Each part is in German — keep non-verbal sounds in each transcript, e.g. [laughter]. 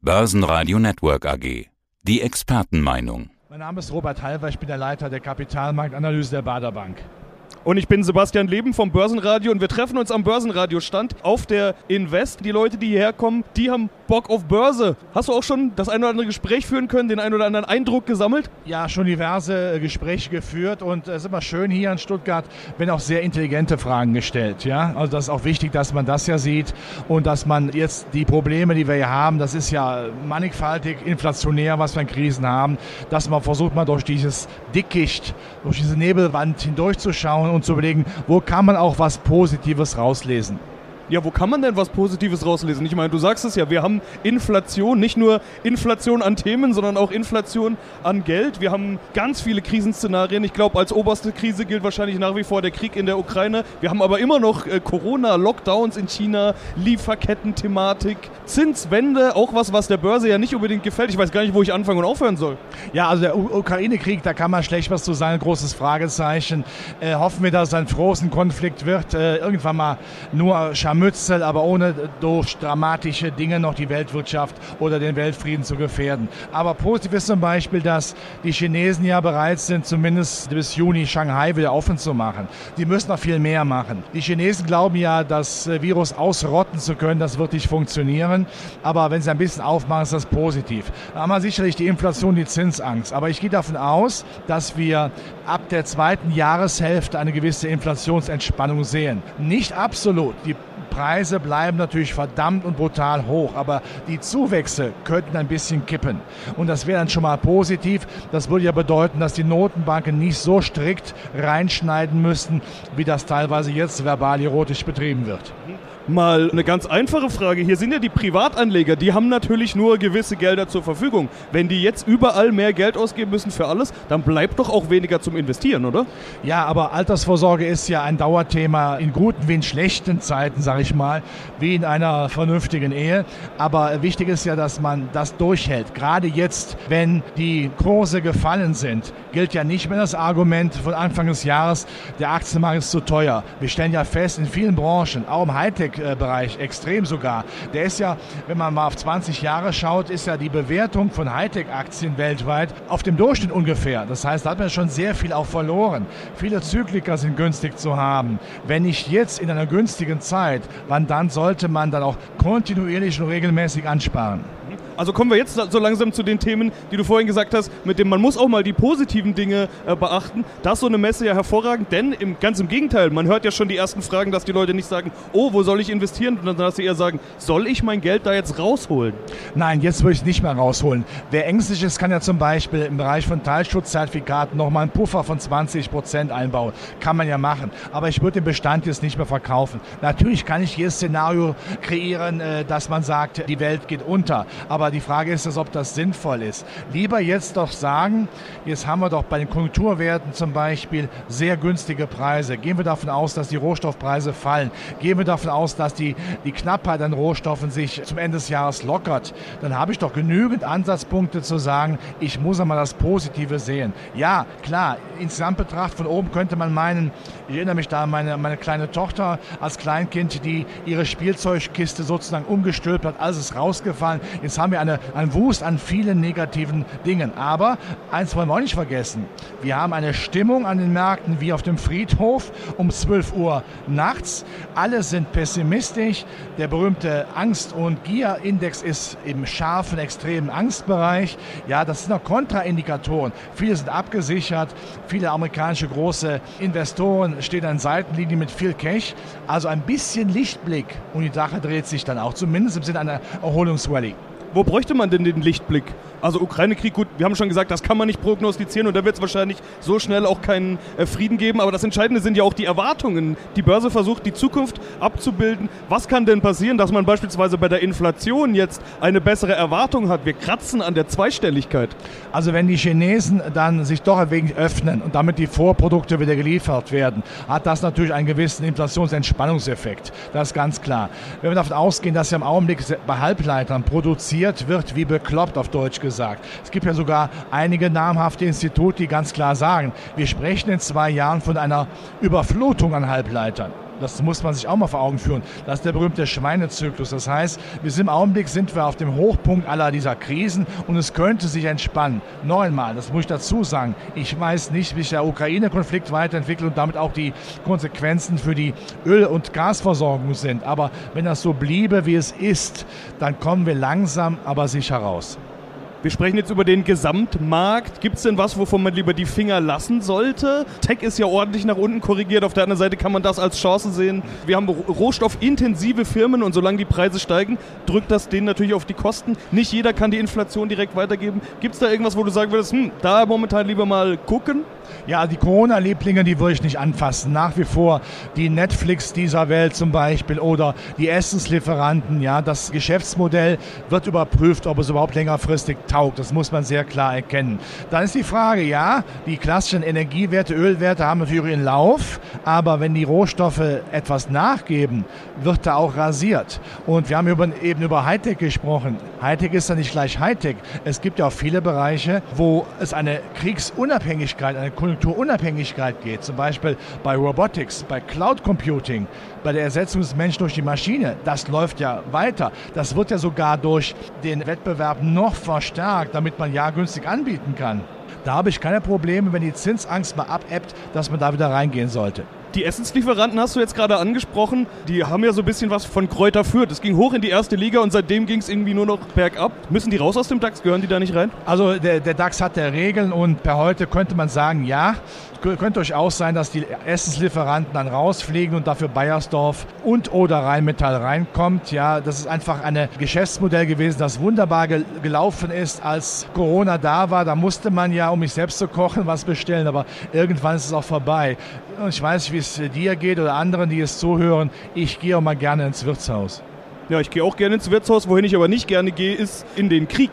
Börsenradio Network AG. Die Expertenmeinung. Mein Name ist Robert Halver, ich bin der Leiter der Kapitalmarktanalyse der Bader Bank. Und ich bin Sebastian Leben vom Börsenradio und wir treffen uns am Börsenradiostand auf der Invest. Die Leute, die hierher kommen, die haben Bock auf Börse. Hast du auch schon das ein oder andere Gespräch führen können, den ein oder anderen Eindruck gesammelt? Ja, schon diverse äh, Gespräche geführt und es ist immer schön hier in Stuttgart, wenn auch sehr intelligente Fragen gestellt. Ja? Also das ist auch wichtig, dass man das ja sieht und dass man jetzt die Probleme, die wir hier haben, das ist ja mannigfaltig, inflationär, was wir in Krisen haben, dass man versucht mal durch dieses Dickicht, durch diese Nebelwand hindurchzuschauen und zu überlegen, wo kann man auch was Positives rauslesen. Ja, wo kann man denn was Positives rauslesen? Ich meine, du sagst es ja, wir haben Inflation, nicht nur Inflation an Themen, sondern auch Inflation an Geld. Wir haben ganz viele Krisenszenarien. Ich glaube, als oberste Krise gilt wahrscheinlich nach wie vor der Krieg in der Ukraine. Wir haben aber immer noch äh, Corona, Lockdowns in China, Lieferketten-Thematik, Zinswende, auch was, was der Börse ja nicht unbedingt gefällt. Ich weiß gar nicht, wo ich anfangen und aufhören soll. Ja, also der Ukraine-Krieg, da kann man schlecht was zu sagen, großes Fragezeichen. Äh, hoffen wir, dass es ein frohen Konflikt wird. Äh, irgendwann mal nur Schamö Scharmützel, aber ohne durch dramatische Dinge noch die Weltwirtschaft oder den Weltfrieden zu gefährden. Aber positiv ist zum Beispiel, dass die Chinesen ja bereit sind, zumindest bis Juni Shanghai wieder offen zu machen. Die müssen noch viel mehr machen. Die Chinesen glauben ja, das Virus ausrotten zu können. Das wird nicht funktionieren. Aber wenn sie ein bisschen aufmachen, ist das positiv. Da haben wir sicherlich die Inflation, die Zinsangst. Aber ich gehe davon aus, dass wir ab der zweiten Jahreshälfte eine gewisse Inflationsentspannung sehen. Nicht absolut. Die Preise bleiben natürlich verdammt und brutal hoch, aber die Zuwächse könnten ein bisschen kippen. Und das wäre dann schon mal positiv. Das würde ja bedeuten, dass die Notenbanken nicht so strikt reinschneiden müssten, wie das teilweise jetzt verbal erotisch betrieben wird. Mal eine ganz einfache Frage. Hier sind ja die Privatanleger, die haben natürlich nur gewisse Gelder zur Verfügung. Wenn die jetzt überall mehr Geld ausgeben müssen für alles, dann bleibt doch auch weniger zum Investieren, oder? Ja, aber Altersvorsorge ist ja ein Dauerthema in guten wie in schlechten Zeiten, sage ich mal, wie in einer vernünftigen Ehe. Aber wichtig ist ja, dass man das durchhält. Gerade jetzt, wenn die Kurse gefallen sind, gilt ja nicht mehr das Argument von Anfang des Jahres, der Aktienmarkt ist zu teuer. Wir stellen ja fest, in vielen Branchen, auch im Hightech, Hightech-Bereich, extrem sogar. Der ist ja, wenn man mal auf 20 Jahre schaut, ist ja die Bewertung von Hightech-Aktien weltweit auf dem Durchschnitt ungefähr. Das heißt, da hat man schon sehr viel auch verloren. Viele Zykliker sind günstig zu haben. Wenn nicht jetzt in einer günstigen Zeit, wann dann sollte man dann auch kontinuierlich und regelmäßig ansparen? Also kommen wir jetzt so langsam zu den Themen, die du vorhin gesagt hast, mit dem man muss auch mal die positiven Dinge äh, beachten. Da ist so eine Messe ja hervorragend, denn im, ganz im Gegenteil, man hört ja schon die ersten Fragen, dass die Leute nicht sagen, oh, wo soll ich investieren, sondern dass sie eher sagen, soll ich mein Geld da jetzt rausholen? Nein, jetzt würde ich nicht mehr rausholen. Wer ängstlich ist, kann ja zum Beispiel im Bereich von Teilschutzzertifikaten nochmal einen Puffer von 20 Prozent einbauen. Kann man ja machen. Aber ich würde den Bestand jetzt nicht mehr verkaufen. Natürlich kann ich jedes Szenario kreieren, äh, dass man sagt, die Welt geht unter. Aber aber die Frage ist, ob das sinnvoll ist. Lieber jetzt doch sagen, jetzt haben wir doch bei den Konjunkturwerten zum Beispiel sehr günstige Preise. Gehen wir davon aus, dass die Rohstoffpreise fallen. Gehen wir davon aus, dass die, die Knappheit an Rohstoffen sich zum Ende des Jahres lockert. Dann habe ich doch genügend Ansatzpunkte zu sagen, ich muss einmal das Positive sehen. Ja, klar, insgesamt betrachtet von oben könnte man meinen, ich erinnere mich da an meine, meine kleine Tochter als Kleinkind, die ihre Spielzeugkiste sozusagen umgestülpt hat, alles ist rausgefallen. Jetzt haben wir eine, ein Wust an vielen negativen Dingen. Aber eins wollen wir auch nicht vergessen. Wir haben eine Stimmung an den Märkten wie auf dem Friedhof um 12 Uhr nachts. Alle sind pessimistisch. Der berühmte Angst- und Gier-Index ist im scharfen, extremen Angstbereich. Ja, das sind noch Kontraindikatoren. Viele sind abgesichert. Viele amerikanische große Investoren stehen an Seitenlinie mit viel Cash. Also ein bisschen Lichtblick und die Sache dreht sich dann auch, zumindest im Sinne einer Erholungsrallye. Wo bräuchte man denn den Lichtblick? Also Ukraine-Krieg, gut, wir haben schon gesagt, das kann man nicht prognostizieren und da wird es wahrscheinlich so schnell auch keinen äh, Frieden geben. Aber das Entscheidende sind ja auch die Erwartungen. Die Börse versucht, die Zukunft abzubilden. Was kann denn passieren, dass man beispielsweise bei der Inflation jetzt eine bessere Erwartung hat? Wir kratzen an der Zweistelligkeit. Also wenn die Chinesen dann sich doch ein wenig öffnen und damit die Vorprodukte wieder geliefert werden, hat das natürlich einen gewissen Inflationsentspannungseffekt. Das ist ganz klar. Wenn wir davon ausgehen, dass ja im Augenblick bei Halbleitern produziert wird, wie bekloppt auf Deutsch gesagt. Es gibt ja sogar einige namhafte Institute, die ganz klar sagen, wir sprechen in zwei Jahren von einer Überflutung an Halbleitern. Das muss man sich auch mal vor Augen führen. Das ist der berühmte Schweinezyklus. Das heißt, sind im Augenblick sind wir auf dem Hochpunkt aller dieser Krisen und es könnte sich entspannen. Neunmal, das muss ich dazu sagen. Ich weiß nicht, wie sich der Ukraine-Konflikt weiterentwickelt und damit auch die Konsequenzen für die Öl- und Gasversorgung sind. Aber wenn das so bliebe, wie es ist, dann kommen wir langsam, aber sicher raus. Wir sprechen jetzt über den Gesamtmarkt. Gibt es denn was, wovon man lieber die Finger lassen sollte? Tech ist ja ordentlich nach unten korrigiert. Auf der anderen Seite kann man das als Chance sehen. Wir haben rohstoffintensive Firmen und solange die Preise steigen, drückt das denen natürlich auf die Kosten. Nicht jeder kann die Inflation direkt weitergeben. Gibt es da irgendwas, wo du sagen würdest, hm, da momentan lieber mal gucken? Ja, die Corona-Lieblinge, die würde ich nicht anfassen. Nach wie vor die Netflix dieser Welt zum Beispiel oder die Essenslieferanten. Ja, das Geschäftsmodell wird überprüft, ob es überhaupt längerfristig taugt. Das muss man sehr klar erkennen. Dann ist die Frage, ja, die klassischen Energiewerte, Ölwerte haben natürlich ihren Lauf, aber wenn die Rohstoffe etwas nachgeben, wird da auch rasiert. Und wir haben eben über Hightech gesprochen. Hightech ist ja nicht gleich Hightech. Es gibt ja auch viele Bereiche, wo es eine Kriegsunabhängigkeit, eine Konjunkturunabhängigkeit geht. Zum Beispiel bei Robotics, bei Cloud Computing, bei der Ersetzung des Menschen durch die Maschine. Das läuft ja weiter. Das wird ja sogar durch den Wettbewerb noch verstärkt, damit man ja günstig anbieten kann. Da habe ich keine Probleme, wenn die Zinsangst mal abebbt, dass man da wieder reingehen sollte. Die Essenslieferanten hast du jetzt gerade angesprochen. Die haben ja so ein bisschen was von Kräuter Fürth. Es ging hoch in die erste Liga und seitdem ging es irgendwie nur noch bergab. Müssen die raus aus dem DAX? Gehören die da nicht rein? Also der, der DAX hat ja Regeln und per heute könnte man sagen, ja. Könnte durchaus sein, dass die Essenslieferanten dann rausfliegen und dafür Bayersdorf und oder Rheinmetall reinkommt. Ja, das ist einfach ein Geschäftsmodell gewesen, das wunderbar gel gelaufen ist, als Corona da war. Da musste man ja, um mich selbst zu kochen, was bestellen, aber irgendwann ist es auch vorbei. Und ich weiß nicht, wie es dir geht oder anderen, die es zuhören. Ich gehe auch mal gerne ins Wirtshaus. Ja, ich gehe auch gerne ins Wirtshaus. Wohin ich aber nicht gerne gehe, ist in den Krieg.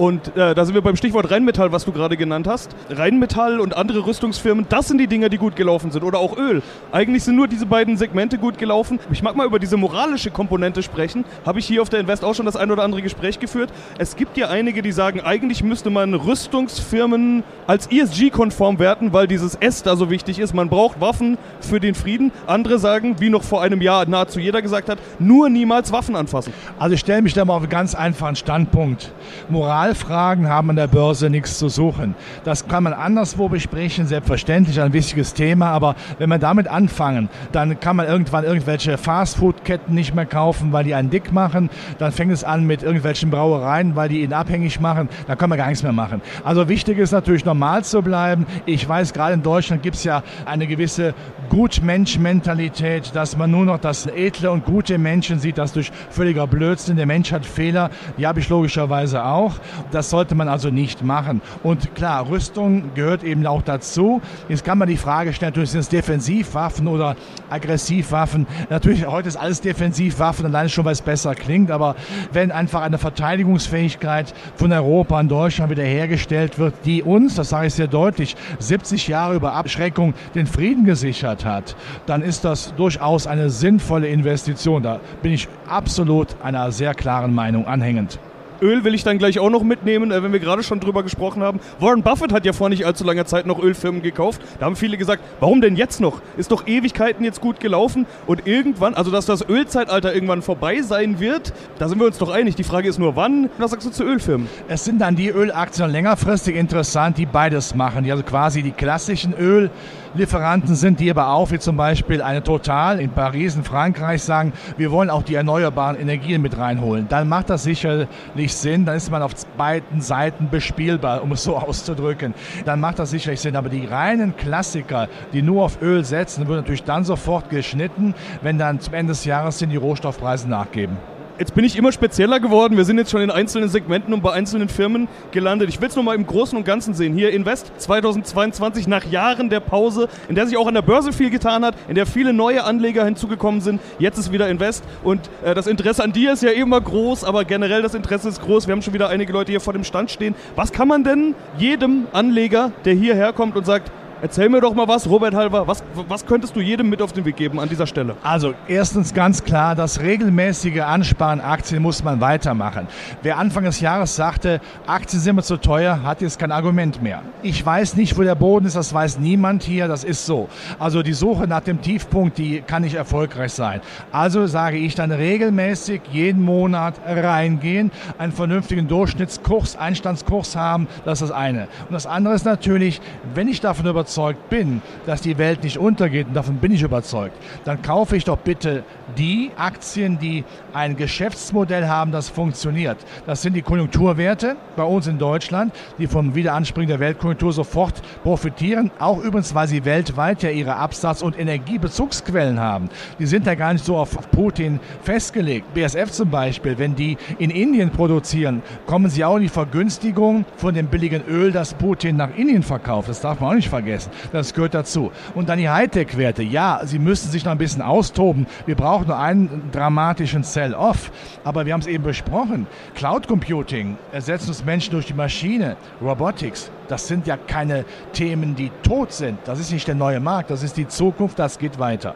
Und äh, da sind wir beim Stichwort Rheinmetall, was du gerade genannt hast. Rheinmetall und andere Rüstungsfirmen, das sind die Dinger, die gut gelaufen sind. Oder auch Öl. Eigentlich sind nur diese beiden Segmente gut gelaufen. Ich mag mal über diese moralische Komponente sprechen. Habe ich hier auf der Invest auch schon das ein oder andere Gespräch geführt. Es gibt ja einige, die sagen, eigentlich müsste man Rüstungsfirmen als ESG-konform werten, weil dieses S da so wichtig ist. Man braucht Waffen für den Frieden. Andere sagen, wie noch vor einem Jahr nahezu jeder gesagt hat, nur niemals Waffen anfassen. Also ich stelle mich da mal auf einen ganz einfachen Standpunkt. Moral Moralfragen haben an der Börse nichts zu suchen. Das kann man anderswo besprechen, selbstverständlich ein wichtiges Thema, aber wenn wir damit anfangen, dann kann man irgendwann irgendwelche Fastfood-Ketten nicht mehr kaufen, weil die einen dick machen. Dann fängt es an mit irgendwelchen Brauereien, weil die ihn abhängig machen. Da kann man gar nichts mehr machen. Also wichtig ist natürlich normal zu bleiben. Ich weiß, gerade in Deutschland gibt es ja eine gewisse Gutmensch-Mentalität, dass man nur noch das edle und gute Menschen sieht, das durch völliger Blödsinn. Der Mensch hat Fehler, die habe ich logischerweise auch. Das sollte man also nicht machen. Und klar, Rüstung gehört eben auch dazu. Jetzt kann man die Frage stellen, natürlich sind es Defensivwaffen oder Aggressivwaffen. Natürlich, heute ist alles Defensivwaffen, alleine schon, weil es besser klingt. Aber wenn einfach eine Verteidigungsfähigkeit von Europa in Deutschland wiederhergestellt wird, die uns, das sage ich sehr deutlich, 70 Jahre über Abschreckung den Frieden gesichert hat, dann ist das durchaus eine sinnvolle Investition. Da bin ich absolut einer sehr klaren Meinung anhängend. Öl will ich dann gleich auch noch mitnehmen, äh, wenn wir gerade schon drüber gesprochen haben. Warren Buffett hat ja vor nicht allzu langer Zeit noch Ölfirmen gekauft. Da haben viele gesagt, warum denn jetzt noch? Ist doch Ewigkeiten jetzt gut gelaufen und irgendwann, also dass das Ölzeitalter irgendwann vorbei sein wird, da sind wir uns doch einig. Die Frage ist nur, wann? Was sagst du zu Ölfirmen? Es sind dann die Ölaktien längerfristig interessant, die beides machen, die also quasi die klassischen Öl Lieferanten sind, die aber auch, wie zum Beispiel eine Total in Paris, in Frankreich, sagen, wir wollen auch die erneuerbaren Energien mit reinholen. Dann macht das sicherlich Sinn, dann ist man auf beiden Seiten bespielbar, um es so [laughs] auszudrücken. Dann macht das sicherlich Sinn. Aber die reinen Klassiker, die nur auf Öl setzen, würden natürlich dann sofort geschnitten, wenn dann zum Ende des Jahres die Rohstoffpreise nachgeben. Jetzt bin ich immer spezieller geworden. Wir sind jetzt schon in einzelnen Segmenten und bei einzelnen Firmen gelandet. Ich will es nochmal im Großen und Ganzen sehen. Hier Invest 2022 nach Jahren der Pause, in der sich auch an der Börse viel getan hat, in der viele neue Anleger hinzugekommen sind. Jetzt ist wieder Invest und äh, das Interesse an dir ist ja immer groß, aber generell das Interesse ist groß. Wir haben schon wieder einige Leute hier vor dem Stand stehen. Was kann man denn jedem Anleger, der hierher kommt und sagt, Erzähl mir doch mal was, Robert Halver, was, was könntest du jedem mit auf den Weg geben an dieser Stelle? Also erstens ganz klar, das regelmäßige Ansparen Aktien muss man weitermachen. Wer Anfang des Jahres sagte, Aktien sind mir zu teuer, hat jetzt kein Argument mehr. Ich weiß nicht, wo der Boden ist, das weiß niemand hier, das ist so. Also die Suche nach dem Tiefpunkt, die kann nicht erfolgreich sein. Also sage ich dann regelmäßig jeden Monat reingehen, einen vernünftigen Durchschnittskurs, Einstandskurs haben, das ist das eine. Und das andere ist natürlich, wenn ich davon überzeugt bin, dass die Welt nicht untergeht, und davon bin ich überzeugt, dann kaufe ich doch bitte die Aktien, die ein Geschäftsmodell haben, das funktioniert. Das sind die Konjunkturwerte bei uns in Deutschland, die vom Wiederanspringen der Weltkonjunktur sofort profitieren. Auch übrigens, weil sie weltweit ja ihre Absatz- und Energiebezugsquellen haben. Die sind ja gar nicht so auf Putin festgelegt. BSF zum Beispiel, wenn die in Indien produzieren, kommen sie auch in die Vergünstigung von dem billigen Öl, das Putin nach Indien verkauft. Das darf man auch nicht vergessen. Das gehört dazu. Und dann die Hightech-Werte. Ja, sie müssen sich noch ein bisschen austoben. Wir brauchen nur einen dramatischen Sell-Off. Aber wir haben es eben besprochen. Cloud Computing, ersetzen uns Menschen durch die Maschine, Robotics. Das sind ja keine Themen, die tot sind. Das ist nicht der neue Markt. Das ist die Zukunft. Das geht weiter.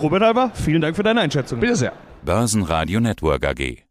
Robert Halver, vielen Dank für deine Einschätzung. Bitte sehr. Börsenradio Network AG.